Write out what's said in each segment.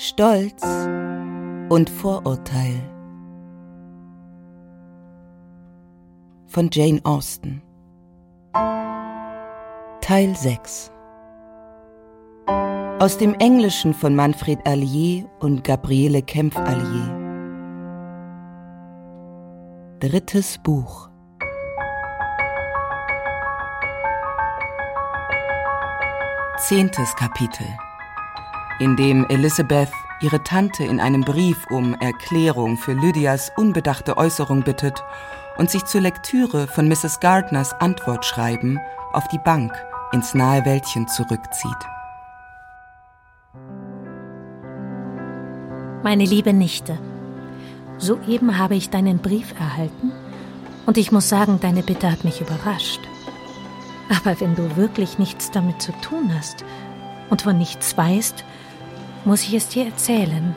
Stolz und Vorurteil. Von Jane Austen. Teil 6 Aus dem Englischen von Manfred Allier und Gabriele Kempf-Allier. Drittes Buch. Zehntes Kapitel in dem Elizabeth ihre Tante in einem Brief um Erklärung für Lydias unbedachte Äußerung bittet und sich zur Lektüre von Mrs. Gardners Antwortschreiben auf die Bank ins nahe Wäldchen zurückzieht. Meine liebe Nichte, soeben habe ich deinen Brief erhalten und ich muss sagen, deine Bitte hat mich überrascht. Aber wenn du wirklich nichts damit zu tun hast und von nichts weißt, muss ich es dir erzählen.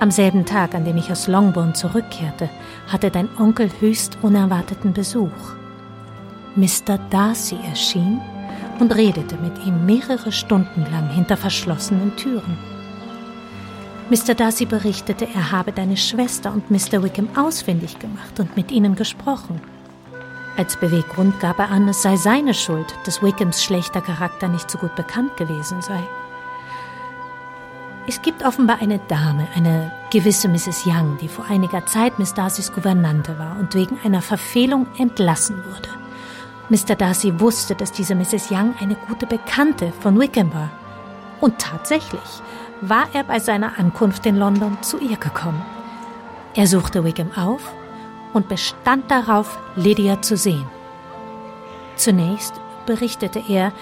Am selben Tag, an dem ich aus Longbourn zurückkehrte, hatte dein Onkel höchst unerwarteten Besuch. Mr. Darcy erschien und redete mit ihm mehrere Stunden lang hinter verschlossenen Türen. Mr. Darcy berichtete, er habe deine Schwester und Mr. Wickham ausfindig gemacht und mit ihnen gesprochen. Als Beweggrund gab er an, es sei seine Schuld, dass Wickhams schlechter Charakter nicht so gut bekannt gewesen sei. Es gibt offenbar eine Dame, eine gewisse Mrs. Young, die vor einiger Zeit Miss Darcys Gouvernante war und wegen einer Verfehlung entlassen wurde. Mr. Darcy wusste, dass diese Mrs. Young eine gute Bekannte von Wickham war. Und tatsächlich war er bei seiner Ankunft in London zu ihr gekommen. Er suchte Wickham auf und bestand darauf, Lydia zu sehen. Zunächst berichtete er,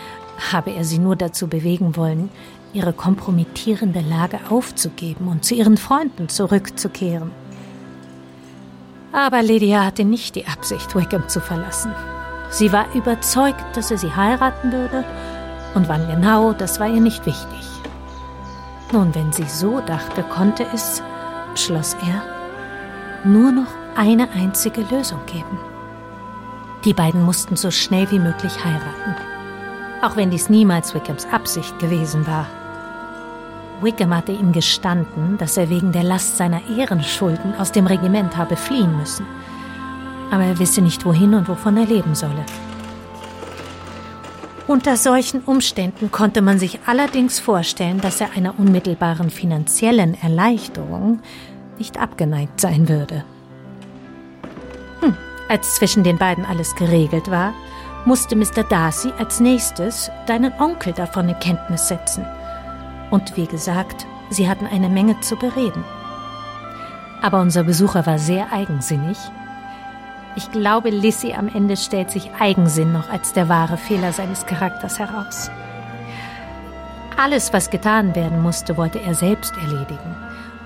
habe er sie nur dazu bewegen wollen, ihre kompromittierende Lage aufzugeben und zu ihren Freunden zurückzukehren. Aber Lydia hatte nicht die Absicht, Wickham zu verlassen. Sie war überzeugt, dass er sie heiraten würde, und wann genau, das war ihr nicht wichtig. Nun, wenn sie so dachte, konnte es, schloss er, nur noch eine einzige Lösung geben. Die beiden mussten so schnell wie möglich heiraten. Auch wenn dies niemals Wickhams Absicht gewesen war. Wickham hatte ihm gestanden, dass er wegen der Last seiner Ehrenschulden aus dem Regiment habe fliehen müssen. Aber er wisse nicht, wohin und wovon er leben solle. Unter solchen Umständen konnte man sich allerdings vorstellen, dass er einer unmittelbaren finanziellen Erleichterung nicht abgeneigt sein würde. Hm, als zwischen den beiden alles geregelt war, musste Mr. Darcy als nächstes deinen Onkel davon in Kenntnis setzen – und wie gesagt, sie hatten eine Menge zu bereden. Aber unser Besucher war sehr eigensinnig. Ich glaube, Lissy am Ende stellt sich Eigensinn noch als der wahre Fehler seines Charakters heraus. Alles, was getan werden musste, wollte er selbst erledigen.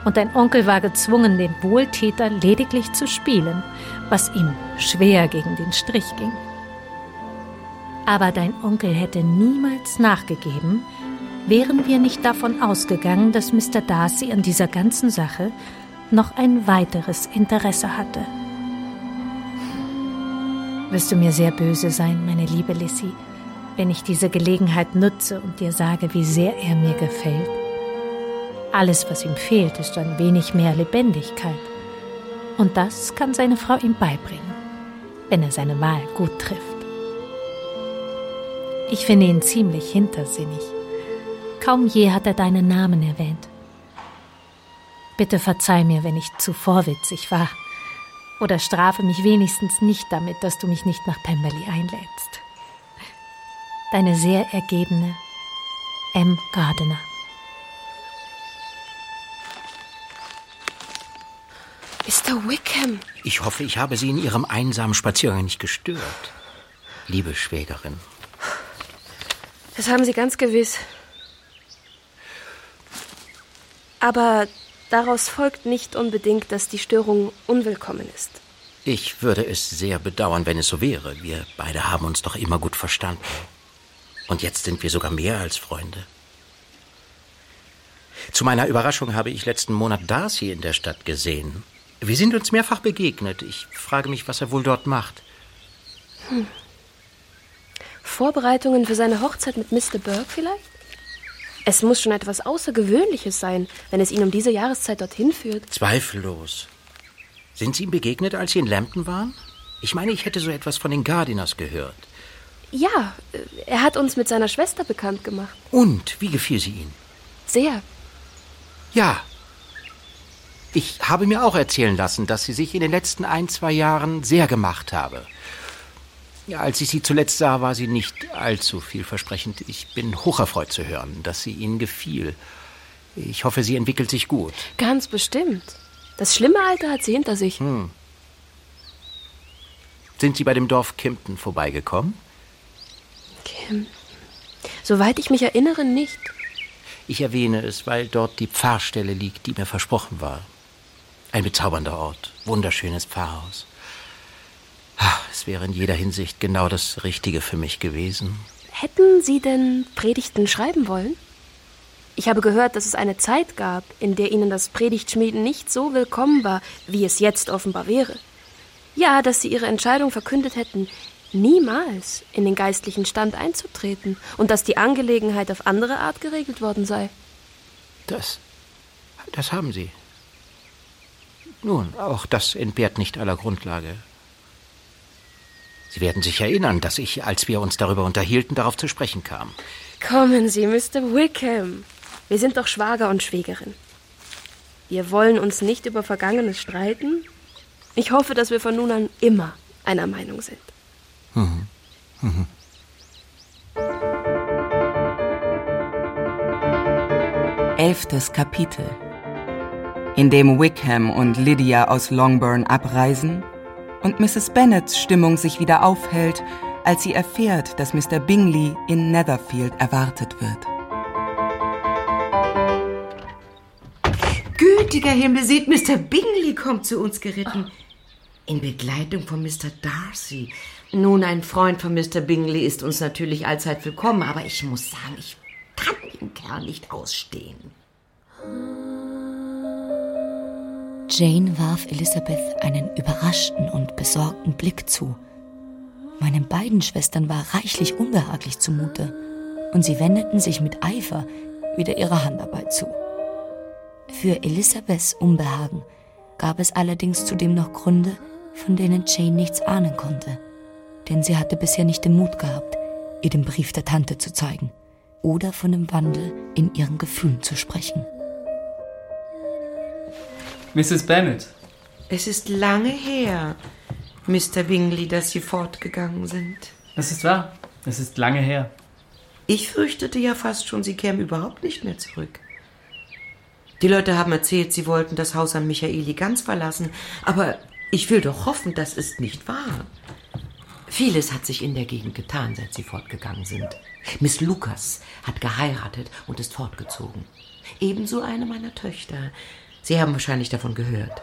Und dein Onkel war gezwungen, den Wohltäter lediglich zu spielen, was ihm schwer gegen den Strich ging. Aber dein Onkel hätte niemals nachgegeben, wären wir nicht davon ausgegangen, dass Mr. Darcy an dieser ganzen Sache noch ein weiteres Interesse hatte. Wirst du mir sehr böse sein, meine liebe Lissy, wenn ich diese Gelegenheit nutze und dir sage, wie sehr er mir gefällt? Alles, was ihm fehlt, ist ein wenig mehr Lebendigkeit. Und das kann seine Frau ihm beibringen, wenn er seine Wahl gut trifft. Ich finde ihn ziemlich hintersinnig. Kaum je hat er deinen Namen erwähnt. Bitte verzeih mir, wenn ich zu vorwitzig war. Oder strafe mich wenigstens nicht damit, dass du mich nicht nach Pemberley einlädst. Deine sehr ergebene M. Gardiner. Mr. Wickham! Ich hoffe, ich habe Sie in Ihrem einsamen Spaziergang nicht gestört. Liebe Schwägerin. Das haben Sie ganz gewiss. Aber daraus folgt nicht unbedingt, dass die Störung unwillkommen ist. Ich würde es sehr bedauern, wenn es so wäre. Wir beide haben uns doch immer gut verstanden. Und jetzt sind wir sogar mehr als Freunde. Zu meiner Überraschung habe ich letzten Monat Darcy in der Stadt gesehen. Wir sind uns mehrfach begegnet. Ich frage mich, was er wohl dort macht. Hm. Vorbereitungen für seine Hochzeit mit Mr. Burke vielleicht? Es muss schon etwas Außergewöhnliches sein, wenn es ihn um diese Jahreszeit dorthin führt. Zweifellos. Sind Sie ihm begegnet, als Sie in Lambton waren? Ich meine, ich hätte so etwas von den Gardiners gehört. Ja, äh, er hat uns mit seiner Schwester bekannt gemacht. Und wie gefiel sie Ihnen? Sehr. Ja. Ich habe mir auch erzählen lassen, dass sie sich in den letzten ein, zwei Jahren sehr gemacht habe. Ja, als ich sie zuletzt sah, war sie nicht allzu vielversprechend. Ich bin hocherfreut zu hören, dass sie Ihnen gefiel. Ich hoffe, sie entwickelt sich gut. Ganz bestimmt. Das schlimme Alter hat sie hinter sich. Hm. Sind Sie bei dem Dorf Kimpton vorbeigekommen? Kim. Soweit ich mich erinnere, nicht. Ich erwähne es, weil dort die Pfarrstelle liegt, die mir versprochen war. Ein bezaubernder Ort, wunderschönes Pfarrhaus. Ah, es wäre in jeder Hinsicht genau das Richtige für mich gewesen. Hätten Sie denn Predigten schreiben wollen? Ich habe gehört, dass es eine Zeit gab, in der Ihnen das Predigtschmieden nicht so willkommen war, wie es jetzt offenbar wäre. Ja, dass Sie Ihre Entscheidung verkündet hätten, niemals in den geistlichen Stand einzutreten und dass die Angelegenheit auf andere Art geregelt worden sei. Das, das haben Sie. Nun, auch das entbehrt nicht aller Grundlage. Sie werden sich erinnern, dass ich, als wir uns darüber unterhielten, darauf zu sprechen kam. Kommen Sie, Mr. Wickham. Wir sind doch Schwager und Schwägerin. Wir wollen uns nicht über Vergangenes streiten. Ich hoffe, dass wir von nun an immer einer Meinung sind. Mhm. Mhm. Elftes Kapitel in dem Wickham und Lydia aus Longbourn abreisen und Mrs. Bennets Stimmung sich wieder aufhält, als sie erfährt, dass Mr. Bingley in Netherfield erwartet wird. Gütiger Himmel, seht, Mr. Bingley kommt zu uns geritten. In Begleitung von Mr. Darcy. Nun, ein Freund von Mr. Bingley ist uns natürlich allzeit willkommen, aber ich muss sagen, ich kann den Kerl nicht ausstehen. Jane warf Elizabeth einen überraschten und besorgten Blick zu. Meinen beiden Schwestern war reichlich unbehaglich zumute, und sie wendeten sich mit Eifer wieder ihrer Handarbeit zu. Für Elisabeths Unbehagen gab es allerdings zudem noch Gründe, von denen Jane nichts ahnen konnte, denn sie hatte bisher nicht den Mut gehabt, ihr den Brief der Tante zu zeigen oder von dem Wandel in ihren Gefühlen zu sprechen. Mrs. Bennet. Es ist lange her, Mr. Bingley, dass Sie fortgegangen sind. Das ist wahr. Es ist lange her. Ich fürchtete ja fast schon, Sie kämen überhaupt nicht mehr zurück. Die Leute haben erzählt, sie wollten das Haus an Michaeli ganz verlassen, aber ich will doch hoffen, das ist nicht wahr. Vieles hat sich in der Gegend getan, seit sie fortgegangen sind. Miss Lucas hat geheiratet und ist fortgezogen. Ebenso eine meiner Töchter. Sie haben wahrscheinlich davon gehört.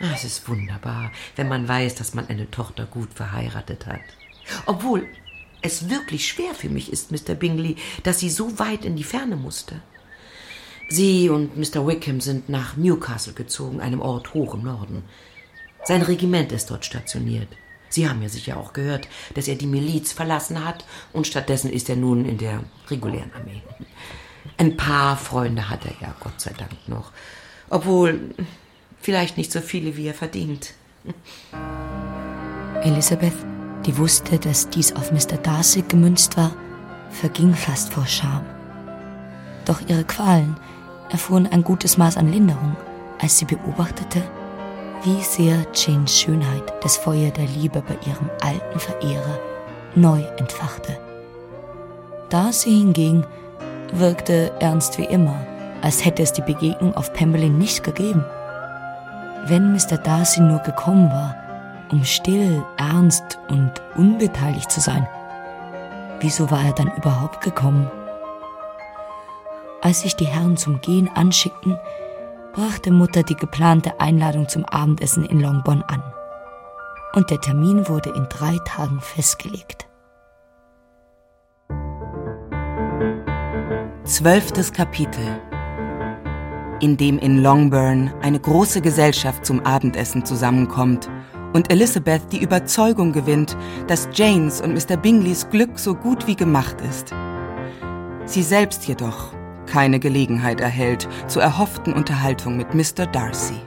Ah, es ist wunderbar, wenn man weiß, dass man eine Tochter gut verheiratet hat. Obwohl es wirklich schwer für mich ist, Mr. Bingley, dass sie so weit in die Ferne musste. Sie und Mr. Wickham sind nach Newcastle gezogen, einem Ort hoch im Norden. Sein Regiment ist dort stationiert. Sie haben ja sicher auch gehört, dass er die Miliz verlassen hat und stattdessen ist er nun in der regulären Armee. Ein paar Freunde hat er ja, Gott sei Dank noch. Obwohl, vielleicht nicht so viele, wie er verdient. Elisabeth, die wusste, dass dies auf Mr. Darcy gemünzt war, verging fast vor Scham. Doch ihre Qualen erfuhren ein gutes Maß an Linderung, als sie beobachtete, wie sehr Janes Schönheit das Feuer der Liebe bei ihrem alten Verehrer neu entfachte. Darcy hingegen wirkte ernst wie immer, als hätte es die Begegnung auf Pemberley nicht gegeben. Wenn Mr. Darcy nur gekommen war, um still, ernst und unbeteiligt zu sein, wieso war er dann überhaupt gekommen? Als sich die Herren zum Gehen anschickten, brachte Mutter die geplante Einladung zum Abendessen in Longbourn an. Und der Termin wurde in drei Tagen festgelegt. Zwölftes Kapitel in dem in Longbourn eine große Gesellschaft zum Abendessen zusammenkommt und Elizabeth die Überzeugung gewinnt, dass Janes und Mr. Bingleys Glück so gut wie gemacht ist. Sie selbst jedoch keine Gelegenheit erhält zur erhofften Unterhaltung mit Mr. Darcy.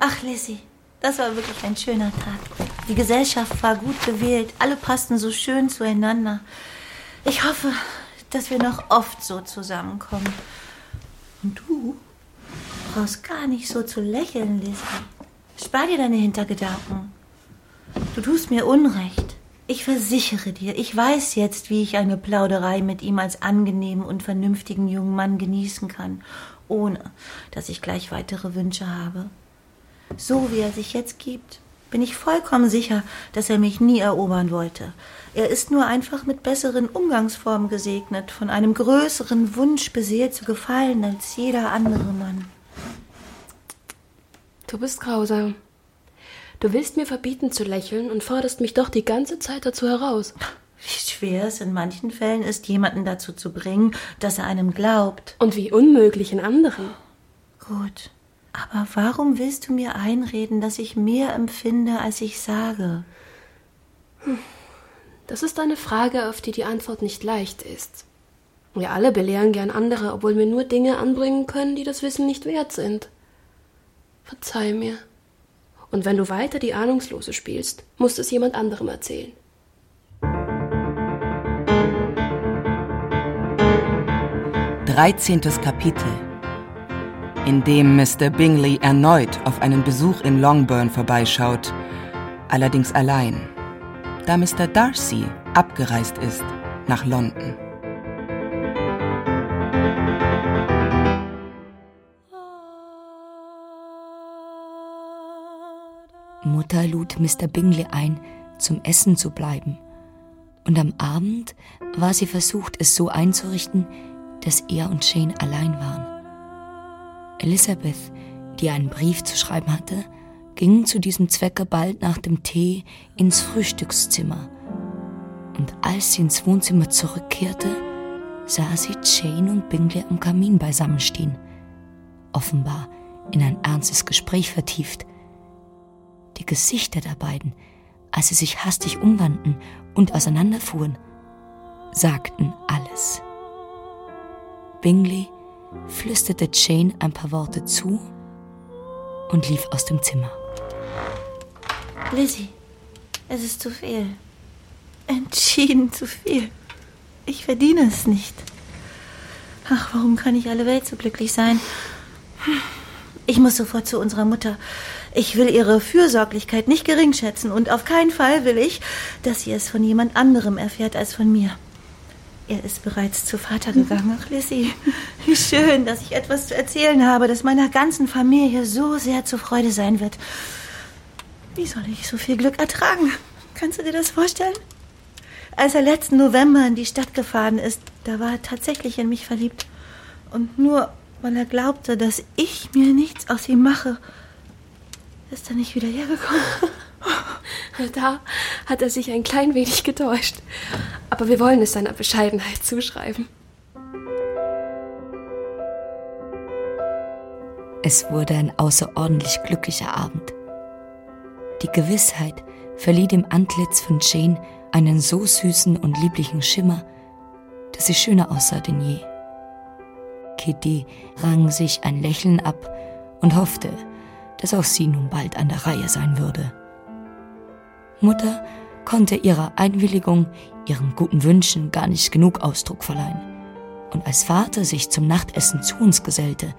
Ach, Lizzie, das war wirklich ein schöner Tag. Die Gesellschaft war gut gewählt, alle passten so schön zueinander. Ich hoffe, dass wir noch oft so zusammenkommen. Und du brauchst gar nicht so zu lächeln, Lizzie. Spar dir deine Hintergedanken. Du tust mir Unrecht. Ich versichere dir, ich weiß jetzt, wie ich eine Plauderei mit ihm als angenehmen und vernünftigen jungen Mann genießen kann, ohne dass ich gleich weitere Wünsche habe. So wie er sich jetzt gibt, bin ich vollkommen sicher, dass er mich nie erobern wollte. Er ist nur einfach mit besseren Umgangsformen gesegnet, von einem größeren Wunsch beseelt zu gefallen als jeder andere Mann. Du bist grausam. Du willst mir verbieten zu lächeln und forderst mich doch die ganze Zeit dazu heraus. Wie schwer es in manchen Fällen ist, jemanden dazu zu bringen, dass er einem glaubt. Und wie unmöglich in anderen. Gut. Aber warum willst du mir einreden, dass ich mehr empfinde, als ich sage? Das ist eine Frage, auf die die Antwort nicht leicht ist. Wir alle belehren gern andere, obwohl wir nur Dinge anbringen können, die das Wissen nicht wert sind. Verzeih mir. Und wenn du weiter die Ahnungslose spielst, musst es jemand anderem erzählen. Dreizehntes Kapitel in dem Mr. Bingley erneut auf einen Besuch in Longbourn vorbeischaut, allerdings allein, da Mr. Darcy abgereist ist nach London. Mutter lud Mr. Bingley ein, zum Essen zu bleiben. Und am Abend war sie versucht, es so einzurichten, dass er und Jane allein waren. Elizabeth, die einen Brief zu schreiben hatte, ging zu diesem Zwecke bald nach dem Tee ins Frühstückszimmer. Und als sie ins Wohnzimmer zurückkehrte, sah sie Jane und Bingley am Kamin beisammenstehen, offenbar in ein ernstes Gespräch vertieft. Die Gesichter der beiden, als sie sich hastig umwandten und auseinanderfuhren, sagten alles. Bingley flüsterte Jane ein paar Worte zu und lief aus dem Zimmer. Lizzie, es ist zu viel. Entschieden zu viel. Ich verdiene es nicht. Ach, warum kann nicht alle Welt so glücklich sein? Ich muss sofort zu unserer Mutter. Ich will ihre Fürsorglichkeit nicht geringschätzen und auf keinen Fall will ich, dass sie es von jemand anderem erfährt als von mir. Er ist bereits zu Vater gegangen. Ach, Lissy, wie schön, dass ich etwas zu erzählen habe, das meiner ganzen Familie so sehr zur Freude sein wird. Wie soll ich so viel Glück ertragen? Kannst du dir das vorstellen? Als er letzten November in die Stadt gefahren ist, da war er tatsächlich in mich verliebt. Und nur weil er glaubte, dass ich mir nichts aus ihm mache, ist er nicht wieder hergekommen. Da hat er sich ein klein wenig getäuscht. Aber wir wollen es seiner Bescheidenheit zuschreiben. Es wurde ein außerordentlich glücklicher Abend. Die Gewissheit verlieh dem Antlitz von Jane einen so süßen und lieblichen Schimmer, dass sie schöner aussah denn je. Kitty rang sich ein Lächeln ab und hoffte, dass auch sie nun bald an der Reihe sein würde. Mutter konnte ihrer Einwilligung, ihren guten Wünschen gar nicht genug Ausdruck verleihen. Und als Vater sich zum Nachtessen zu uns gesellte,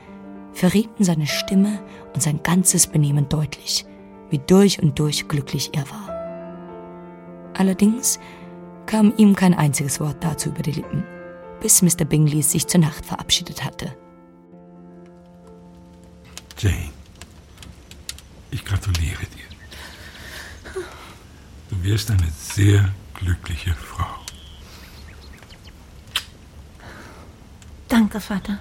verrieten seine Stimme und sein ganzes Benehmen deutlich, wie durch und durch glücklich er war. Allerdings kam ihm kein einziges Wort dazu über die Lippen, bis Mr. Bingley sich zur Nacht verabschiedet hatte. Jane, ich gratuliere dir. Du wirst eine sehr glückliche Frau. Danke, Vater.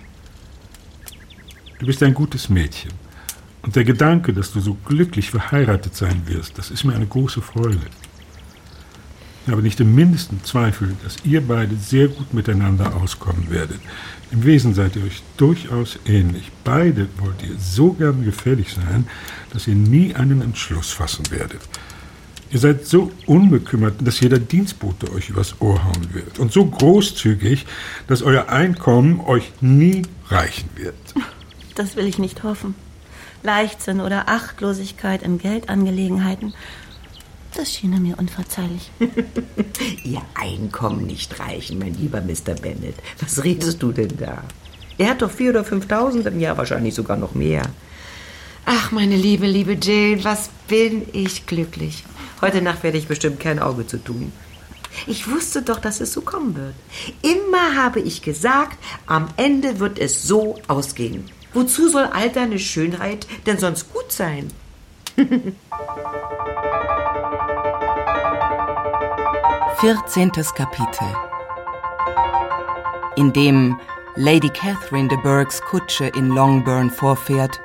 Du bist ein gutes Mädchen. Und der Gedanke, dass du so glücklich verheiratet sein wirst, das ist mir eine große Freude. Ich habe nicht im mindesten Zweifel, dass ihr beide sehr gut miteinander auskommen werdet. Im Wesen seid ihr euch durchaus ähnlich. Beide wollt ihr so gern gefällig sein, dass ihr nie einen Entschluss fassen werdet. Ihr seid so unbekümmert, dass jeder Dienstbote euch übers Ohr hauen wird. Und so großzügig, dass euer Einkommen euch nie reichen wird. Das will ich nicht hoffen. Leichtsinn oder Achtlosigkeit in Geldangelegenheiten, das schien mir unverzeihlich. Ihr Einkommen nicht reichen, mein lieber Mr. Bennett. Was redest du denn da? Er hat doch vier oder fünftausend im Jahr, wahrscheinlich sogar noch mehr. Ach, meine liebe, liebe Jane, was bin ich glücklich. Heute Nacht werde ich bestimmt kein Auge zu tun. Ich wusste doch, dass es so kommen wird. Immer habe ich gesagt, am Ende wird es so ausgehen. Wozu soll all deine Schönheit denn sonst gut sein? Vierzehntes Kapitel In dem Lady Catherine de Burghs Kutsche in Longbourn vorfährt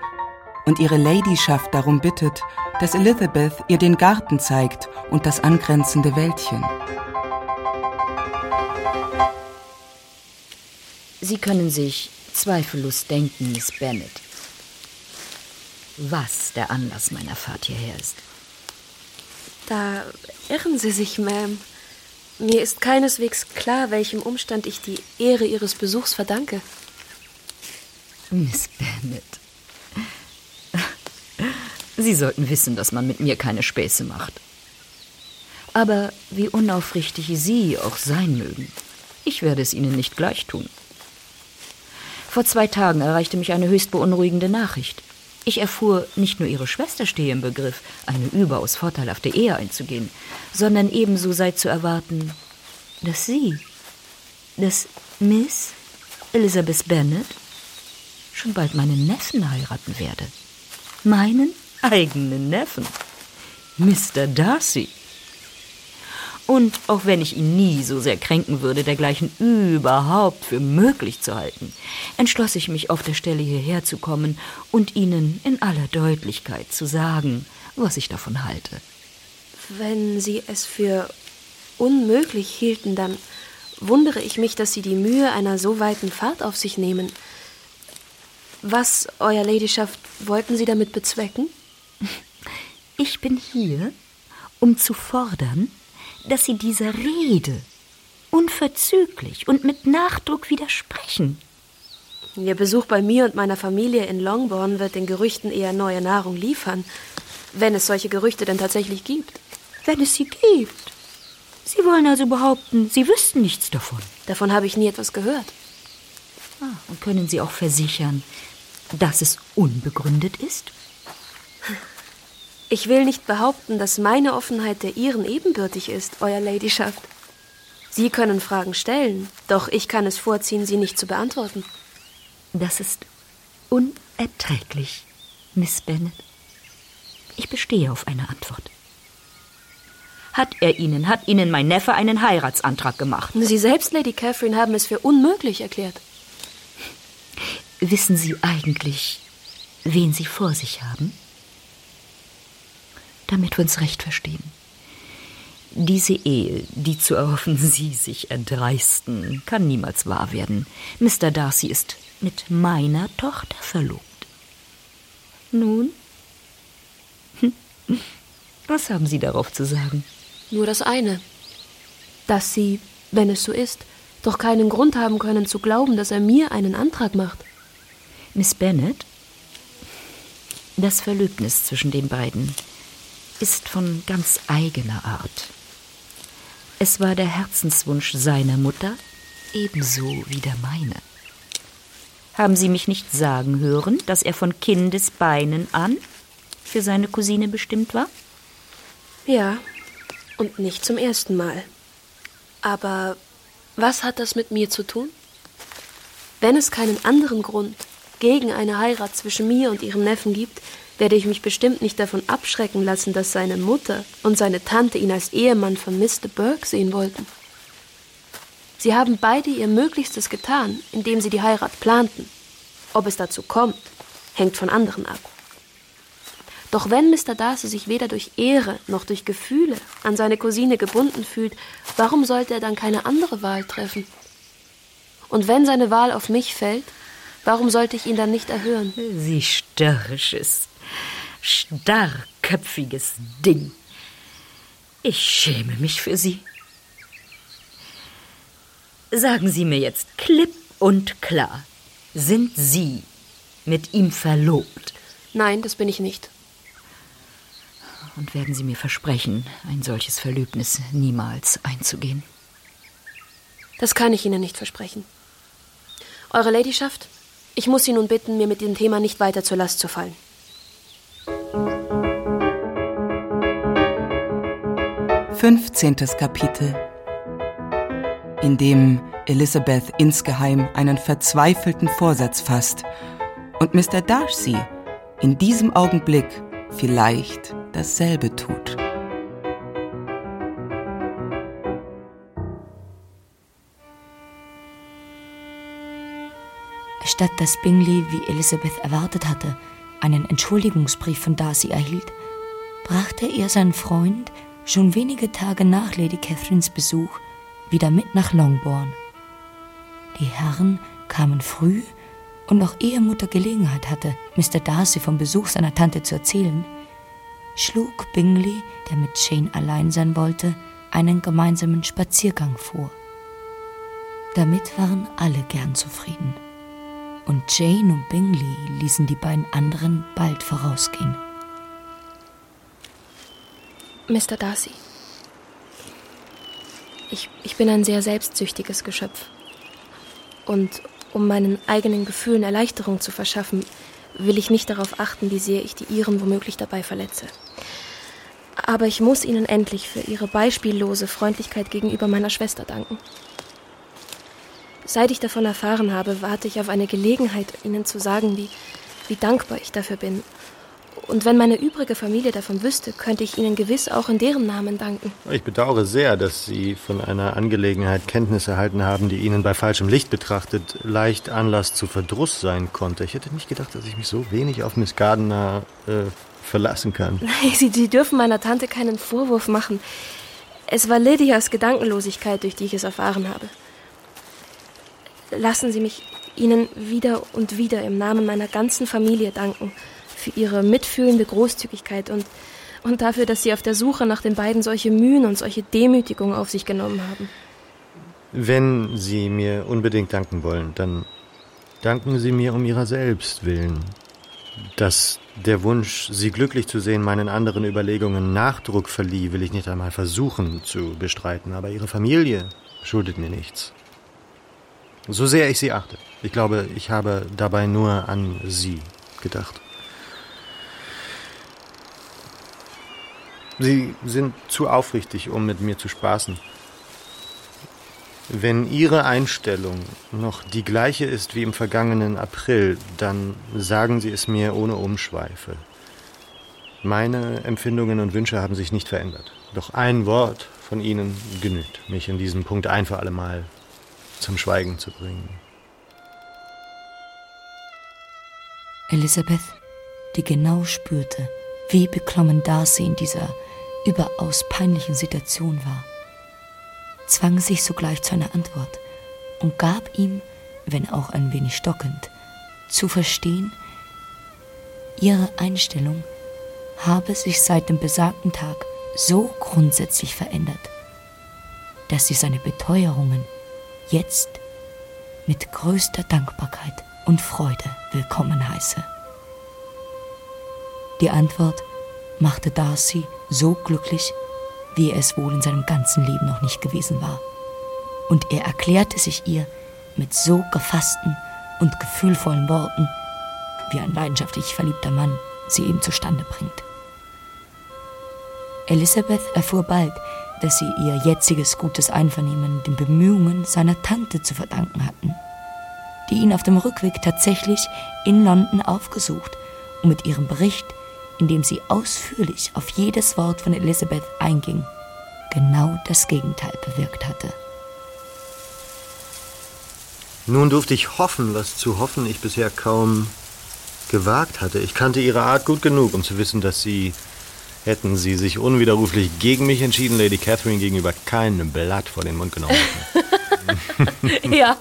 und ihre Ladyschaft darum bittet, dass Elizabeth ihr den Garten zeigt und das angrenzende Wäldchen. Sie können sich zweifellos denken, Miss Bennet, was der Anlass meiner Fahrt hierher ist. Da irren Sie sich, Ma'am. Mir ist keineswegs klar, welchem Umstand ich die Ehre Ihres Besuchs verdanke. Miss Bennet, Sie sollten wissen, dass man mit mir keine Späße macht. Aber wie unaufrichtig Sie auch sein mögen, ich werde es Ihnen nicht gleich tun. Vor zwei Tagen erreichte mich eine höchst beunruhigende Nachricht. Ich erfuhr, nicht nur Ihre Schwester stehe im Begriff, eine überaus vorteilhafte Ehe einzugehen, sondern ebenso sei zu erwarten, dass Sie, dass Miss Elizabeth Bennet, schon bald meinen Neffen heiraten werde. Meinen eigenen Neffen, Mr. Darcy. Und auch wenn ich ihn nie so sehr kränken würde, dergleichen überhaupt für möglich zu halten, entschloss ich mich auf der Stelle hierher zu kommen und Ihnen in aller Deutlichkeit zu sagen, was ich davon halte. Wenn Sie es für unmöglich hielten, dann wundere ich mich, dass Sie die Mühe einer so weiten Fahrt auf sich nehmen. Was, Euer Ladyschaft, wollten Sie damit bezwecken? Ich bin hier, um zu fordern, dass Sie dieser Rede unverzüglich und mit Nachdruck widersprechen. Ihr Besuch bei mir und meiner Familie in Longbourn wird den Gerüchten eher neue Nahrung liefern, wenn es solche Gerüchte denn tatsächlich gibt. Wenn es sie gibt. Sie wollen also behaupten, Sie wüssten nichts davon. Davon habe ich nie etwas gehört. Ah, und können Sie auch versichern, dass es unbegründet ist? Ich will nicht behaupten, dass meine Offenheit der Ihren ebenbürtig ist, Euer Ladyschaft. Sie können Fragen stellen, doch ich kann es vorziehen, sie nicht zu beantworten. Das ist unerträglich, Miss Bennet. Ich bestehe auf eine Antwort. Hat er Ihnen, hat Ihnen mein Neffe einen Heiratsantrag gemacht? Sie selbst, Lady Catherine, haben es für unmöglich erklärt. Wissen Sie eigentlich, wen Sie vor sich haben? Damit wir uns recht verstehen. Diese Ehe, die zu erhoffen Sie sich erdreisten, kann niemals wahr werden. Mr. Darcy ist mit meiner Tochter verlobt. Nun? Was haben Sie darauf zu sagen? Nur das eine. Dass Sie, wenn es so ist, doch keinen Grund haben können zu glauben, dass er mir einen Antrag macht. Miss Bennet, das Verlöbnis zwischen den beiden ist von ganz eigener Art. Es war der Herzenswunsch seiner Mutter, ebenso wie der meine. Haben Sie mich nicht sagen hören, dass er von Kindesbeinen an für seine Cousine bestimmt war? Ja, und nicht zum ersten Mal. Aber was hat das mit mir zu tun? Wenn es keinen anderen Grund gegen eine Heirat zwischen mir und ihrem Neffen gibt, werde ich mich bestimmt nicht davon abschrecken lassen, dass seine Mutter und seine Tante ihn als Ehemann von Mr. Burke sehen wollten. Sie haben beide ihr Möglichstes getan, indem sie die Heirat planten. Ob es dazu kommt, hängt von anderen ab. Doch wenn Mr. Darcy sich weder durch Ehre noch durch Gefühle an seine Cousine gebunden fühlt, warum sollte er dann keine andere Wahl treffen? Und wenn seine Wahl auf mich fällt, warum sollte ich ihn dann nicht erhören? Sie störrisches, starrköpfiges Ding. Ich schäme mich für Sie. Sagen Sie mir jetzt klipp und klar, sind Sie mit ihm verlobt? Nein, das bin ich nicht. Und werden Sie mir versprechen, ein solches Verlöbnis niemals einzugehen? Das kann ich Ihnen nicht versprechen. Eure Ladyschaft, ich muss Sie nun bitten, mir mit dem Thema nicht weiter zur Last zu fallen. Fünfzehntes Kapitel in dem Elizabeth insgeheim einen verzweifelten Vorsatz fasst und Mr. Darcy in diesem Augenblick vielleicht dasselbe tut. Statt dass Bingley, wie Elizabeth erwartet hatte, einen Entschuldigungsbrief von Darcy erhielt, brachte er seinen Freund schon wenige Tage nach Lady Catherines Besuch wieder mit nach Longbourn. Die Herren kamen früh und noch ehe Mutter Gelegenheit hatte, Mr. Darcy vom Besuch seiner Tante zu erzählen, schlug Bingley, der mit Jane allein sein wollte, einen gemeinsamen Spaziergang vor. Damit waren alle gern zufrieden. Und Jane und Bingley ließen die beiden anderen bald vorausgehen. Mr. Darcy, ich, ich bin ein sehr selbstsüchtiges Geschöpf. Und um meinen eigenen Gefühlen Erleichterung zu verschaffen, will ich nicht darauf achten, wie sehr ich die Ihren womöglich dabei verletze. Aber ich muss Ihnen endlich für Ihre beispiellose Freundlichkeit gegenüber meiner Schwester danken. Seit ich davon erfahren habe, warte ich auf eine Gelegenheit, Ihnen zu sagen, wie, wie dankbar ich dafür bin und wenn meine übrige Familie davon wüsste, könnte ich Ihnen gewiss auch in deren Namen danken. Ich bedauere sehr, dass Sie von einer Angelegenheit Kenntnis erhalten haben, die Ihnen bei falschem Licht betrachtet leicht Anlass zu Verdruss sein konnte. Ich hätte nicht gedacht, dass ich mich so wenig auf Miss Gardner äh, verlassen kann. Nein, Sie, Sie dürfen meiner Tante keinen Vorwurf machen. Es war Lydias Gedankenlosigkeit, durch die ich es erfahren habe. Lassen Sie mich Ihnen wieder und wieder im Namen meiner ganzen Familie danken für ihre mitfühlende Großzügigkeit und, und dafür, dass sie auf der Suche nach den beiden solche Mühen und solche Demütigung auf sich genommen haben. Wenn Sie mir unbedingt danken wollen, dann danken Sie mir um Ihrer selbst willen. Dass der Wunsch, Sie glücklich zu sehen, meinen anderen Überlegungen Nachdruck verlieh, will ich nicht einmal versuchen zu bestreiten, aber Ihre Familie schuldet mir nichts. So sehr ich Sie achte. Ich glaube, ich habe dabei nur an Sie gedacht. Sie sind zu aufrichtig, um mit mir zu spaßen. Wenn Ihre Einstellung noch die gleiche ist wie im vergangenen April, dann sagen Sie es mir ohne Umschweife. Meine Empfindungen und Wünsche haben sich nicht verändert. Doch ein Wort von Ihnen genügt, mich in diesem Punkt ein für allemal zum Schweigen zu bringen. Elisabeth, die genau spürte, wie beklommen Darcy in dieser überaus peinlichen Situation war, zwang sich sogleich zu einer Antwort und gab ihm, wenn auch ein wenig stockend, zu verstehen, ihre Einstellung habe sich seit dem besagten Tag so grundsätzlich verändert, dass sie seine Beteuerungen jetzt mit größter Dankbarkeit und Freude willkommen heiße. Die Antwort machte Darcy so glücklich, wie er es wohl in seinem ganzen Leben noch nicht gewesen war. Und er erklärte sich ihr mit so gefassten und gefühlvollen Worten, wie ein leidenschaftlich verliebter Mann sie eben zustande bringt. Elisabeth erfuhr bald, dass sie ihr jetziges gutes Einvernehmen den Bemühungen seiner Tante zu verdanken hatten, die ihn auf dem Rückweg tatsächlich in London aufgesucht und mit ihrem Bericht indem sie ausführlich auf jedes Wort von Elizabeth einging, genau das Gegenteil bewirkt hatte. Nun durfte ich hoffen, was zu hoffen ich bisher kaum gewagt hatte. Ich kannte ihre Art gut genug, um zu wissen, dass sie, hätten sie sich unwiderruflich gegen mich entschieden, Lady Catherine gegenüber kein Blatt vor den Mund genommen hätten. ja,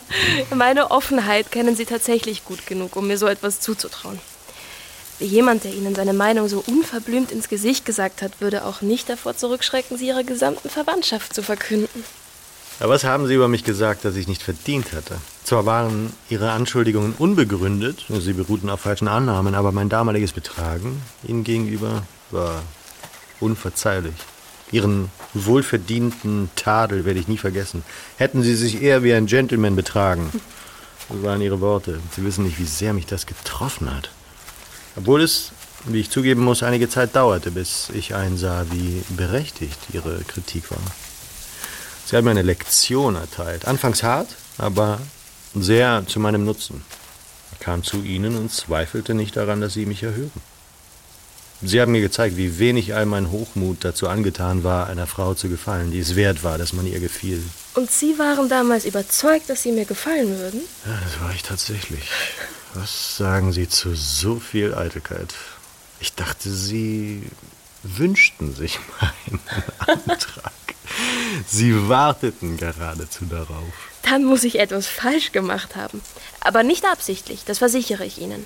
meine Offenheit kennen Sie tatsächlich gut genug, um mir so etwas zuzutrauen. Jemand, der Ihnen seine Meinung so unverblümt ins Gesicht gesagt hat, würde auch nicht davor zurückschrecken, sie Ihrer gesamten Verwandtschaft zu verkünden. Aber was haben Sie über mich gesagt, das ich nicht verdient hatte? Zwar waren Ihre Anschuldigungen unbegründet, sie beruhten auf falschen Annahmen, aber mein damaliges Betragen Ihnen gegenüber war unverzeihlich. Ihren wohlverdienten Tadel werde ich nie vergessen. Hätten Sie sich eher wie ein Gentleman betragen. Das waren Ihre Worte. Sie wissen nicht, wie sehr mich das getroffen hat. Obwohl es, wie ich zugeben muss, einige Zeit dauerte, bis ich einsah, wie berechtigt Ihre Kritik war. Sie hat mir eine Lektion erteilt. Anfangs hart, aber sehr zu meinem Nutzen. Ich kam zu Ihnen und zweifelte nicht daran, dass Sie mich erhören. Sie haben mir gezeigt, wie wenig all mein Hochmut dazu angetan war, einer Frau zu gefallen, die es wert war, dass man ihr gefiel. Und Sie waren damals überzeugt, dass Sie mir gefallen würden? Ja, das war ich tatsächlich. Was sagen Sie zu so viel Eitelkeit? Ich dachte, Sie wünschten sich meinen Antrag. Sie warteten geradezu darauf. Dann muss ich etwas falsch gemacht haben. Aber nicht absichtlich, das versichere ich Ihnen.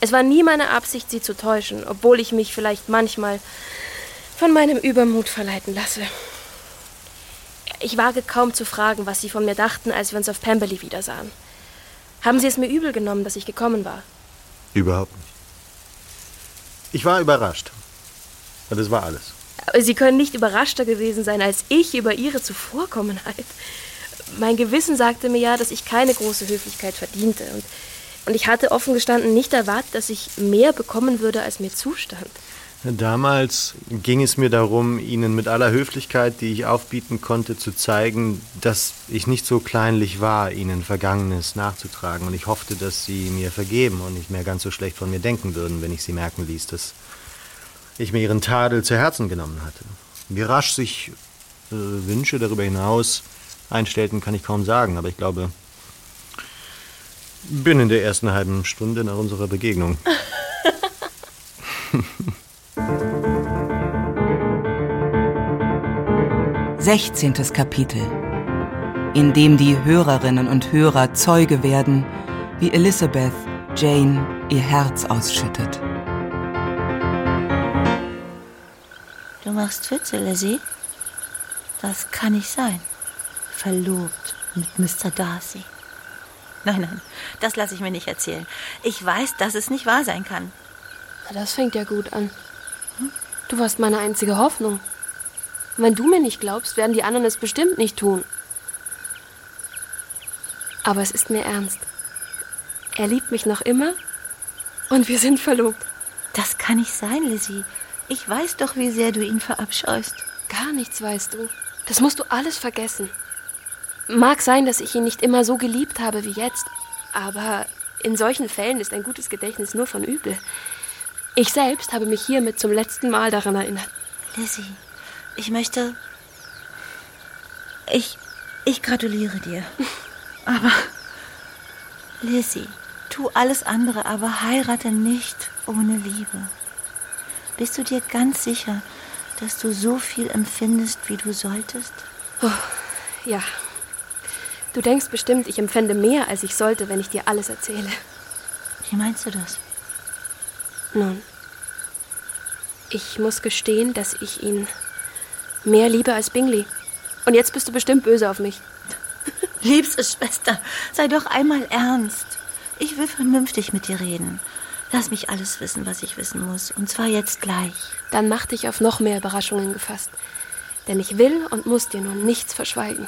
Es war nie meine Absicht, Sie zu täuschen, obwohl ich mich vielleicht manchmal von meinem Übermut verleiten lasse. Ich wage kaum zu fragen, was Sie von mir dachten, als wir uns auf Pemberley wiedersahen. Haben Sie es mir übel genommen, dass ich gekommen war? Überhaupt nicht. Ich war überrascht. Und das war alles. Aber Sie können nicht überraschter gewesen sein als ich über Ihre Zuvorkommenheit. Mein Gewissen sagte mir ja, dass ich keine große Höflichkeit verdiente. Und und ich hatte offen gestanden nicht erwartet, dass ich mehr bekommen würde, als mir zustand. Damals ging es mir darum, Ihnen mit aller Höflichkeit, die ich aufbieten konnte, zu zeigen, dass ich nicht so kleinlich war, Ihnen Vergangenes nachzutragen. Und ich hoffte, dass Sie mir vergeben und nicht mehr ganz so schlecht von mir denken würden, wenn ich Sie merken ließ, dass ich mir Ihren Tadel zu Herzen genommen hatte. Wie rasch sich äh, Wünsche darüber hinaus einstellten, kann ich kaum sagen, aber ich glaube, Binnen der ersten halben Stunde nach unserer Begegnung. Sechzehntes Kapitel, in dem die Hörerinnen und Hörer Zeuge werden, wie Elizabeth Jane ihr Herz ausschüttet. Du machst Witze, Lizzie? Das kann nicht sein. Verlobt mit Mr. Darcy. Nein, nein, das lasse ich mir nicht erzählen. Ich weiß, dass es nicht wahr sein kann. Das fängt ja gut an. Du warst meine einzige Hoffnung. Und wenn du mir nicht glaubst, werden die anderen es bestimmt nicht tun. Aber es ist mir ernst. Er liebt mich noch immer und wir sind verlobt. Das kann nicht sein, Lizzie. Ich weiß doch, wie sehr du ihn verabscheust. Gar nichts weißt du. Das musst du alles vergessen. Mag sein, dass ich ihn nicht immer so geliebt habe wie jetzt, aber in solchen Fällen ist ein gutes Gedächtnis nur von übel. Ich selbst habe mich hiermit zum letzten Mal daran erinnert. Lizzie, ich möchte. Ich. Ich gratuliere dir. Aber. Lizzie, tu alles andere, aber heirate nicht ohne Liebe. Bist du dir ganz sicher, dass du so viel empfindest, wie du solltest? Oh, ja, Du denkst bestimmt, ich empfände mehr, als ich sollte, wenn ich dir alles erzähle. Wie meinst du das? Nun, ich muss gestehen, dass ich ihn mehr liebe als Bingley. Und jetzt bist du bestimmt böse auf mich. Liebste Schwester, sei doch einmal ernst. Ich will vernünftig mit dir reden. Lass mich alles wissen, was ich wissen muss. Und zwar jetzt gleich. Dann mach dich auf noch mehr Überraschungen gefasst. Denn ich will und muss dir nun nichts verschweigen.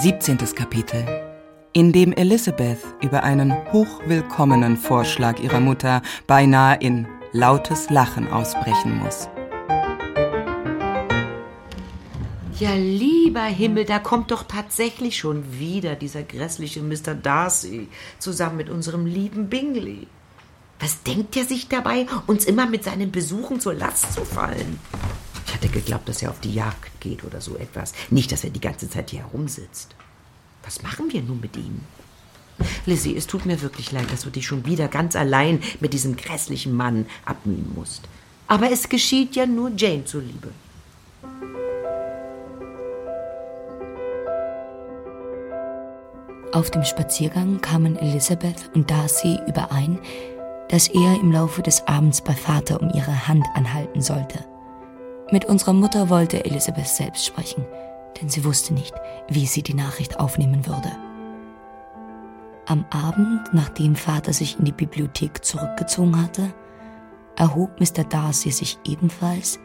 17. Kapitel, in dem Elizabeth über einen hochwillkommenen Vorschlag ihrer Mutter beinahe in lautes Lachen ausbrechen muss. Ja, lieber Himmel, da kommt doch tatsächlich schon wieder dieser grässliche Mr. Darcy zusammen mit unserem lieben Bingley. Was denkt er sich dabei, uns immer mit seinen Besuchen zur Last zu fallen? Ich hatte geglaubt, dass er auf die Jagd geht oder so etwas. Nicht, dass er die ganze Zeit hier herumsitzt. Was machen wir nun mit ihm? Lizzie, es tut mir wirklich leid, dass du dich schon wieder ganz allein mit diesem grässlichen Mann abmühen musst. Aber es geschieht ja nur Jane zuliebe. Auf dem Spaziergang kamen Elizabeth und Darcy überein, dass er im Laufe des Abends bei Vater um ihre Hand anhalten sollte. Mit unserer Mutter wollte Elizabeth selbst sprechen, denn sie wusste nicht, wie sie die Nachricht aufnehmen würde. Am Abend, nachdem Vater sich in die Bibliothek zurückgezogen hatte, erhob Mr. Darcy sich ebenfalls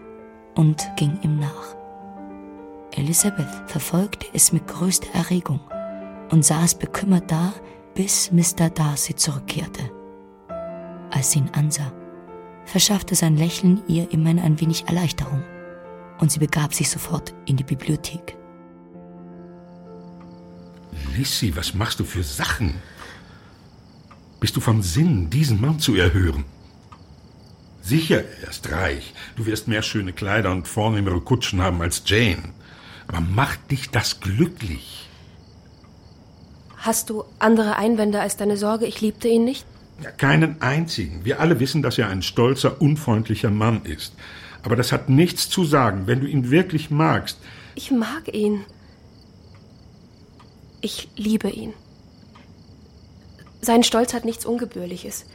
und ging ihm nach. Elizabeth verfolgte es mit größter Erregung und saß bekümmert da, bis Mr. Darcy zurückkehrte. Als sie ihn ansah, verschaffte sein Lächeln ihr immerhin ein wenig Erleichterung und sie begab sich sofort in die Bibliothek. Lissy, was machst du für Sachen? Bist du vom Sinn, diesen Mann zu erhören? Sicher, er ist reich. Du wirst mehr schöne Kleider und vornehmere Kutschen haben als Jane. Aber macht dich das glücklich? Hast du andere Einwände als deine Sorge, ich liebte ihn nicht? Ja, keinen einzigen. Wir alle wissen, dass er ein stolzer, unfreundlicher Mann ist. Aber das hat nichts zu sagen, wenn du ihn wirklich magst. Ich mag ihn. Ich liebe ihn. Sein Stolz hat nichts Ungebührliches.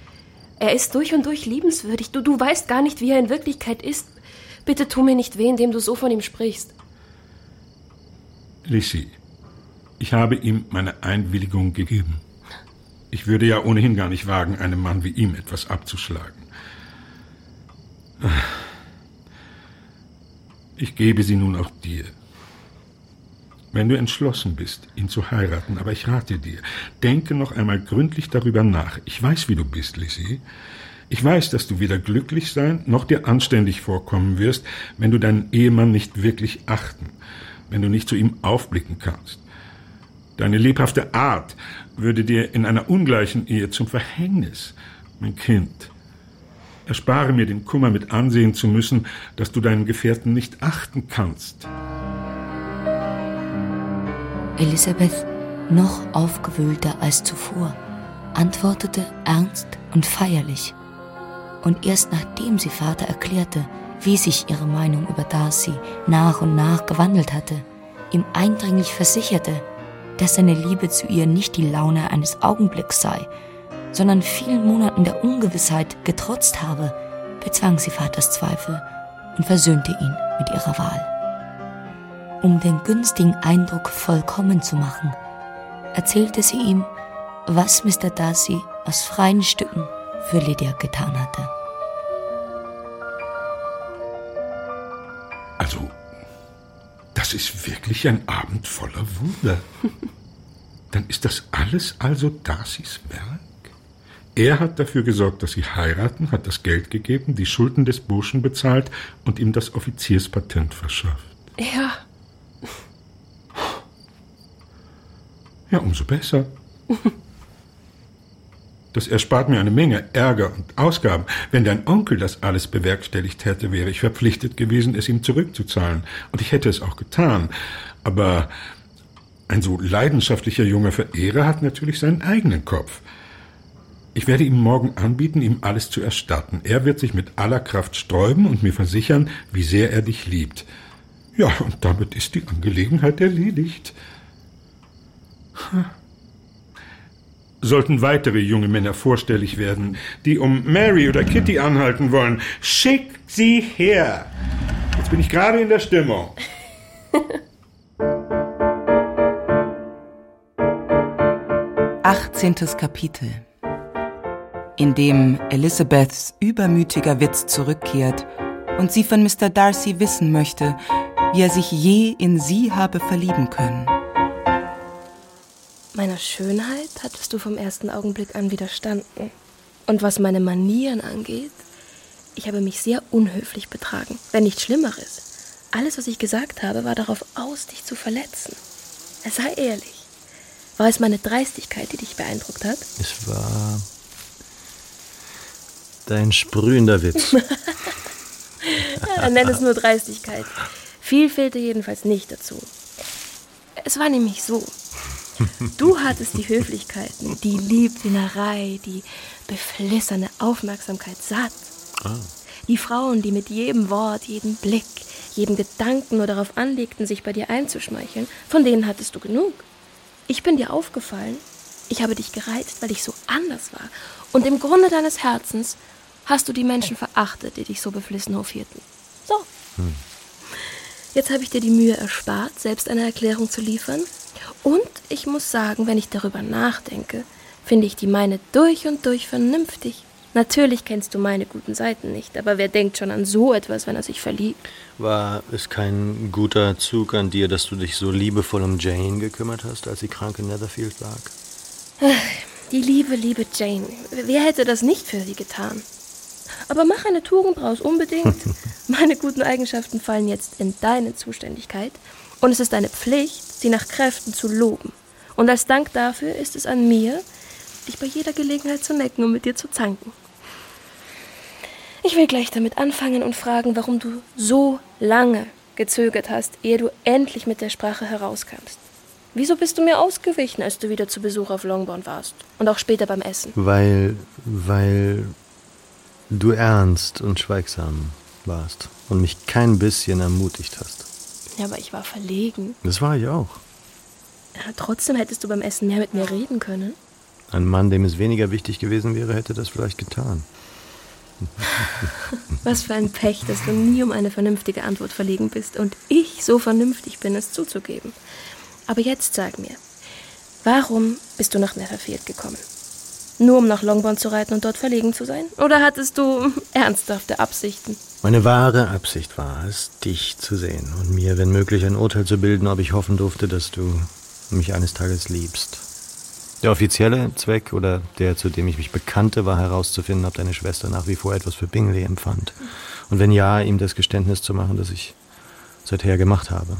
Er ist durch und durch liebenswürdig. Du, du weißt gar nicht, wie er in Wirklichkeit ist. Bitte tu mir nicht weh, indem du so von ihm sprichst. Lissy, ich habe ihm meine Einwilligung gegeben. Ich würde ja ohnehin gar nicht wagen, einem Mann wie ihm etwas abzuschlagen. Ich gebe sie nun auch dir. Wenn du entschlossen bist, ihn zu heiraten, aber ich rate dir, denke noch einmal gründlich darüber nach. Ich weiß, wie du bist, Lizzie. Ich weiß, dass du weder glücklich sein noch dir anständig vorkommen wirst, wenn du deinen Ehemann nicht wirklich achten, wenn du nicht zu ihm aufblicken kannst. Deine lebhafte Art würde dir in einer ungleichen Ehe zum Verhängnis, mein Kind. Erspare mir den Kummer mit ansehen zu müssen, dass du deinen Gefährten nicht achten kannst. Elisabeth, noch aufgewühlter als zuvor, antwortete ernst und feierlich. Und erst nachdem sie Vater erklärte, wie sich ihre Meinung über Darcy nach und nach gewandelt hatte, ihm eindringlich versicherte, dass seine Liebe zu ihr nicht die Laune eines Augenblicks sei, sondern vielen Monaten der Ungewissheit getrotzt habe, bezwang sie Vaters Zweifel und versöhnte ihn mit ihrer Wahl. Um den günstigen Eindruck vollkommen zu machen, erzählte sie ihm, was Mr. Darcy aus freien Stücken für Lydia getan hatte. Also, das ist wirklich ein Abend voller Wunder. Dann ist das alles also Darcys Werk? Er hat dafür gesorgt, dass sie heiraten, hat das Geld gegeben, die Schulden des Burschen bezahlt und ihm das Offizierspatent verschafft. Ja, Ja, umso besser. Das erspart mir eine Menge Ärger und Ausgaben. Wenn dein Onkel das alles bewerkstelligt hätte, wäre ich verpflichtet gewesen, es ihm zurückzuzahlen. Und ich hätte es auch getan. Aber ein so leidenschaftlicher junger Verehrer hat natürlich seinen eigenen Kopf. Ich werde ihm morgen anbieten, ihm alles zu erstatten. Er wird sich mit aller Kraft sträuben und mir versichern, wie sehr er dich liebt. Ja, und damit ist die Angelegenheit erledigt. Sollten weitere junge Männer vorstellig werden, die um Mary oder Kitty anhalten wollen, schickt sie her. Jetzt bin ich gerade in der Stimmung. Achtzehntes Kapitel in dem Elizabeths übermütiger Witz zurückkehrt und sie von Mr. Darcy wissen möchte, wie er sich je in sie habe verlieben können. Meiner Schönheit hattest du vom ersten Augenblick an widerstanden. Und was meine Manieren angeht, ich habe mich sehr unhöflich betragen, wenn nicht Schlimmeres. Alles, was ich gesagt habe, war darauf aus, dich zu verletzen. Sei ehrlich. War es meine Dreistigkeit, die dich beeindruckt hat? Es war dein sprühender Witz. ja, nenn es nur Dreistigkeit. Viel fehlte jedenfalls nicht dazu. Es war nämlich so. Du hattest die Höflichkeiten, die Liebdienerei, die beflissene Aufmerksamkeit satt. Ah. Die Frauen, die mit jedem Wort, jedem Blick, jedem Gedanken nur darauf anlegten, sich bei dir einzuschmeicheln, von denen hattest du genug. Ich bin dir aufgefallen. Ich habe dich gereizt, weil ich so anders war. Und im Grunde deines Herzens hast du die Menschen verachtet, die dich so beflissen hofierten. So. Hm. Jetzt habe ich dir die Mühe erspart, selbst eine Erklärung zu liefern. Und ich muss sagen, wenn ich darüber nachdenke, finde ich die meine durch und durch vernünftig. Natürlich kennst du meine guten Seiten nicht, aber wer denkt schon an so etwas, wenn er sich verliebt? War es kein guter Zug an dir, dass du dich so liebevoll um Jane gekümmert hast, als sie krank in Netherfield lag? Die liebe, liebe Jane. Wer hätte das nicht für sie getan? Aber mach eine Tugend draus, unbedingt. Meine guten Eigenschaften fallen jetzt in deine Zuständigkeit und es ist deine Pflicht, sie nach Kräften zu loben. Und als Dank dafür ist es an mir, dich bei jeder Gelegenheit zu necken und mit dir zu zanken. Ich will gleich damit anfangen und fragen, warum du so lange gezögert hast, ehe du endlich mit der Sprache herauskamst. Wieso bist du mir ausgewichen, als du wieder zu Besuch auf Longbourn warst? Und auch später beim Essen? Weil, weil du ernst und schweigsam warst und mich kein bisschen ermutigt hast. Ja, aber ich war verlegen. Das war ich auch. Ja, trotzdem hättest du beim Essen mehr mit mir reden können. Ein Mann, dem es weniger wichtig gewesen wäre, hätte das vielleicht getan. Was für ein Pech, dass du nie um eine vernünftige Antwort verlegen bist und ich so vernünftig bin, es zuzugeben. Aber jetzt sag mir, warum bist du nach Netherfield gekommen? Nur um nach Longbourn zu reiten und dort verlegen zu sein? Oder hattest du ernsthafte Absichten? Meine wahre Absicht war es, dich zu sehen und mir, wenn möglich, ein Urteil zu bilden, ob ich hoffen durfte, dass du mich eines Tages liebst. Der offizielle Zweck oder der, zu dem ich mich bekannte, war herauszufinden, ob deine Schwester nach wie vor etwas für Bingley empfand. Und wenn ja, ihm das Geständnis zu machen, das ich seither gemacht habe.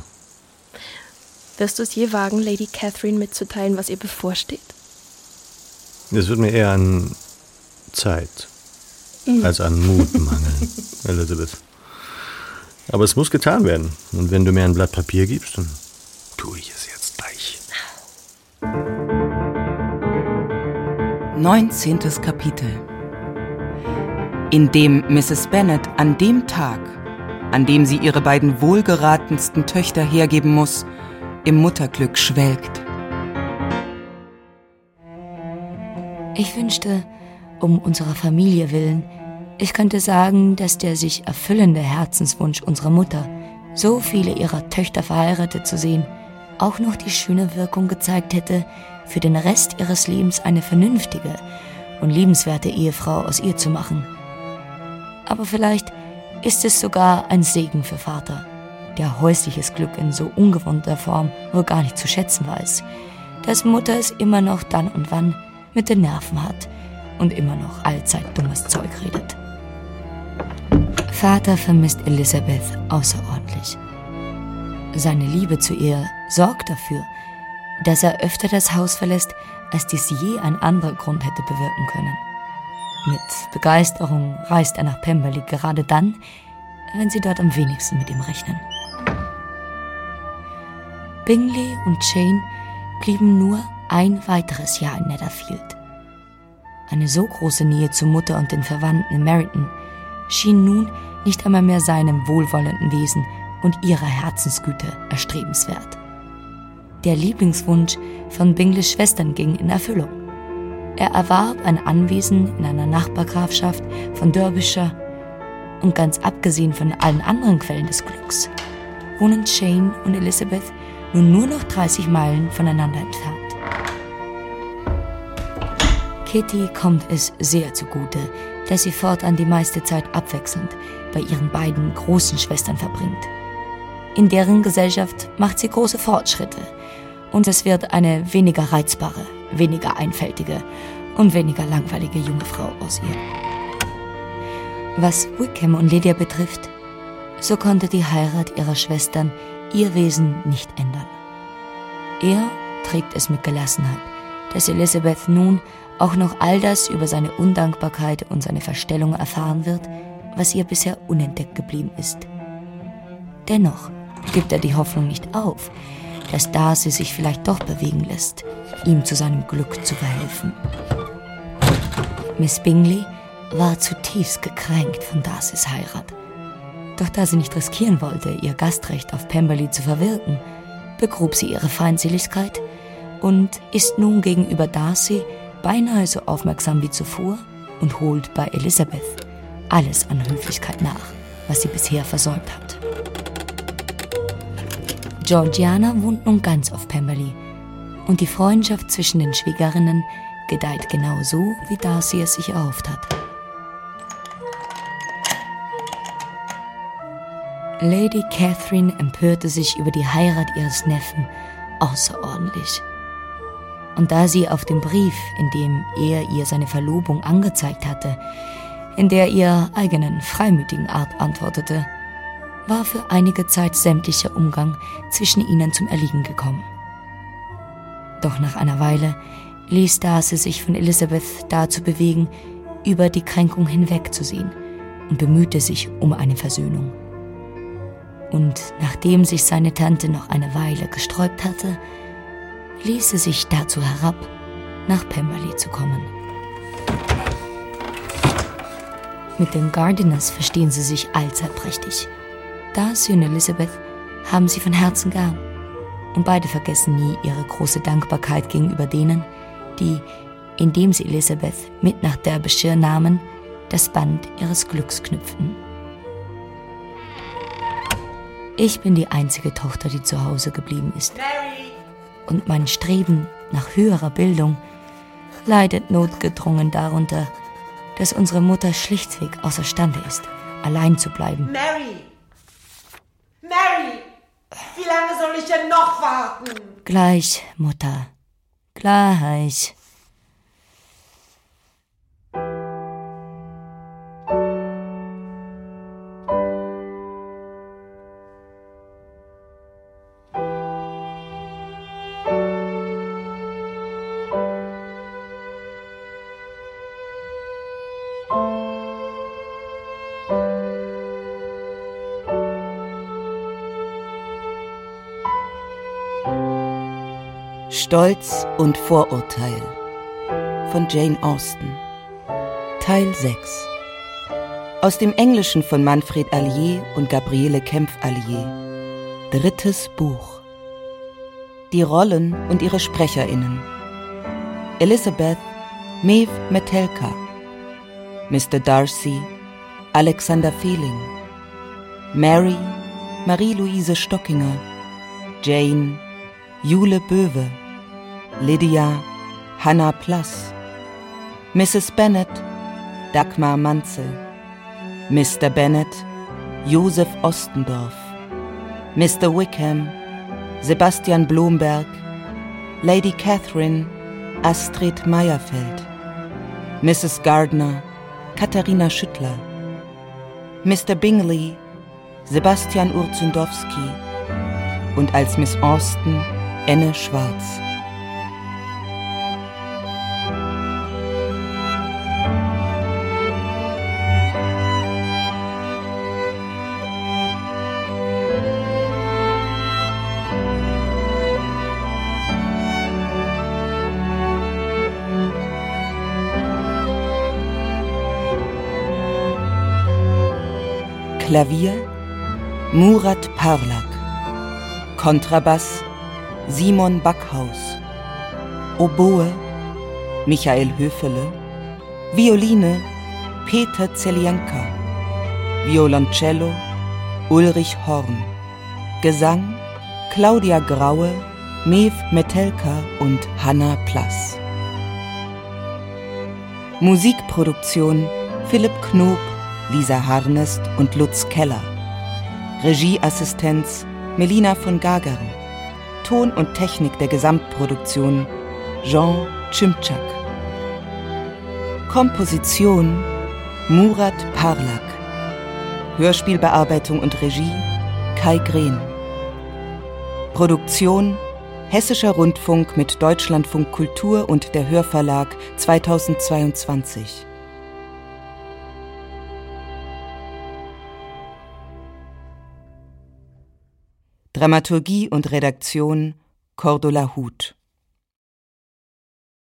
Wirst du es je wagen, Lady Catherine mitzuteilen, was ihr bevorsteht? Es wird mir eher an Zeit mhm. als an Mut mangeln, Elizabeth. Aber es muss getan werden. Und wenn du mir ein Blatt Papier gibst, dann tue ich es jetzt gleich. 19. Kapitel In dem Mrs. Bennet an dem Tag, an dem sie ihre beiden wohlgeratensten Töchter hergeben muss, im Mutterglück schwelgt. Ich wünschte, um unserer Familie willen, ich könnte sagen, dass der sich erfüllende Herzenswunsch unserer Mutter, so viele ihrer Töchter verheiratet zu sehen, auch noch die schöne Wirkung gezeigt hätte, für den Rest ihres Lebens eine vernünftige und liebenswerte Ehefrau aus ihr zu machen. Aber vielleicht ist es sogar ein Segen für Vater, der häusliches Glück in so ungewohnter Form wohl gar nicht zu schätzen weiß, dass Mutter es immer noch dann und wann mit den Nerven hat und immer noch allzeit dummes Zeug redet. Vater vermisst Elisabeth außerordentlich. Seine Liebe zu ihr sorgt dafür, dass er öfter das Haus verlässt, als dies je ein anderer Grund hätte bewirken können. Mit Begeisterung reist er nach Pemberley gerade dann, wenn sie dort am wenigsten mit ihm rechnen. Bingley und Jane blieben nur ein weiteres Jahr in Netherfield. Eine so große Nähe zur Mutter und den Verwandten in Meryton schien nun nicht einmal mehr seinem wohlwollenden Wesen und ihrer Herzensgüte erstrebenswert. Der Lieblingswunsch von Bingles Schwestern ging in Erfüllung. Er erwarb ein Anwesen in einer Nachbargrafschaft von Derbyshire und ganz abgesehen von allen anderen Quellen des Glücks wohnen Shane und Elizabeth nun nur noch 30 Meilen voneinander entfernt. Kitty kommt es sehr zugute, dass sie fortan die meiste Zeit abwechselnd bei ihren beiden großen Schwestern verbringt. In deren Gesellschaft macht sie große Fortschritte und es wird eine weniger reizbare, weniger einfältige und weniger langweilige junge Frau aus ihr. Was Wickham und Lydia betrifft, so konnte die Heirat ihrer Schwestern ihr Wesen nicht ändern. Er trägt es mit Gelassenheit, dass Elizabeth nun auch noch all das über seine Undankbarkeit und seine Verstellung erfahren wird, was ihr bisher unentdeckt geblieben ist. Dennoch gibt er die Hoffnung nicht auf, dass Darcy sich vielleicht doch bewegen lässt, ihm zu seinem Glück zu verhelfen. Miss Bingley war zutiefst gekränkt von Darcys Heirat. Doch da sie nicht riskieren wollte, ihr Gastrecht auf Pemberley zu verwirken, begrub sie ihre Feindseligkeit und ist nun gegenüber Darcy beinahe so aufmerksam wie zuvor und holt bei Elizabeth alles an Höflichkeit nach, was sie bisher versäumt hat. Georgiana wohnt nun ganz auf Pemberley und die Freundschaft zwischen den Schwiegerinnen gedeiht genau so, wie Darcy es sich erhofft hat. Lady Catherine empörte sich über die Heirat ihres Neffen außerordentlich. Und da sie auf den Brief, in dem er ihr seine Verlobung angezeigt hatte, in der ihr eigenen freimütigen Art antwortete, war für einige Zeit sämtlicher Umgang zwischen ihnen zum Erliegen gekommen. Doch nach einer Weile ließ Darcy sich von Elizabeth dazu bewegen, über die Kränkung hinwegzusehen und bemühte sich um eine Versöhnung und nachdem sich seine Tante noch eine Weile gesträubt hatte, ließ sie sich dazu herab, nach Pemberley zu kommen. Mit den Gardiners verstehen sie sich allzeit prächtig. Darcy und Elizabeth haben sie von Herzen gern. Und beide vergessen nie ihre große Dankbarkeit gegenüber denen, die, indem sie Elizabeth mit nach Derbyshire nahmen, das Band ihres Glücks knüpften. Ich bin die einzige Tochter, die zu Hause geblieben ist. Mary. Und mein Streben nach höherer Bildung leidet notgedrungen darunter, dass unsere Mutter schlichtweg außerstande ist, allein zu bleiben. Mary! Mary! Wie lange soll ich denn noch warten? Gleich, Mutter. Gleich. Stolz und Vorurteil. Von Jane Austen. Teil 6 Aus dem Englischen von Manfred Allier und Gabriele Kempf-Allier. Drittes Buch. Die Rollen und ihre SprecherInnen. Elizabeth Maeve Metelka. Mr. Darcy Alexander Fehling. Mary Marie-Louise Stockinger. Jane Jule Böwe Lydia Hannah Plass, Mrs. Bennet Dagmar Manzel, Mr. Bennet Josef Ostendorf, Mr. Wickham Sebastian Blomberg, Lady Catherine Astrid Meyerfeld, Mrs. Gardner Katharina Schüttler, Mr. Bingley Sebastian Urzundowski und als Miss Austen Enne Schwarz. Klavier Murat Parlak, Kontrabass Simon Backhaus, Oboe Michael Höfele, Violine Peter Zelienka, Violoncello Ulrich Horn, Gesang Claudia Graue, Mev Metelka und Hanna Plass. Musikproduktion Philipp Knob Lisa Harnest und Lutz Keller. Regieassistenz Melina von Gagaren. Ton und Technik der Gesamtproduktion Jean Chimchak. Komposition Murat Parlak. Hörspielbearbeitung und Regie Kai Green. Produktion Hessischer Rundfunk mit Deutschlandfunk Kultur und der Hörverlag 2022. Dramaturgie und Redaktion Cordula Huth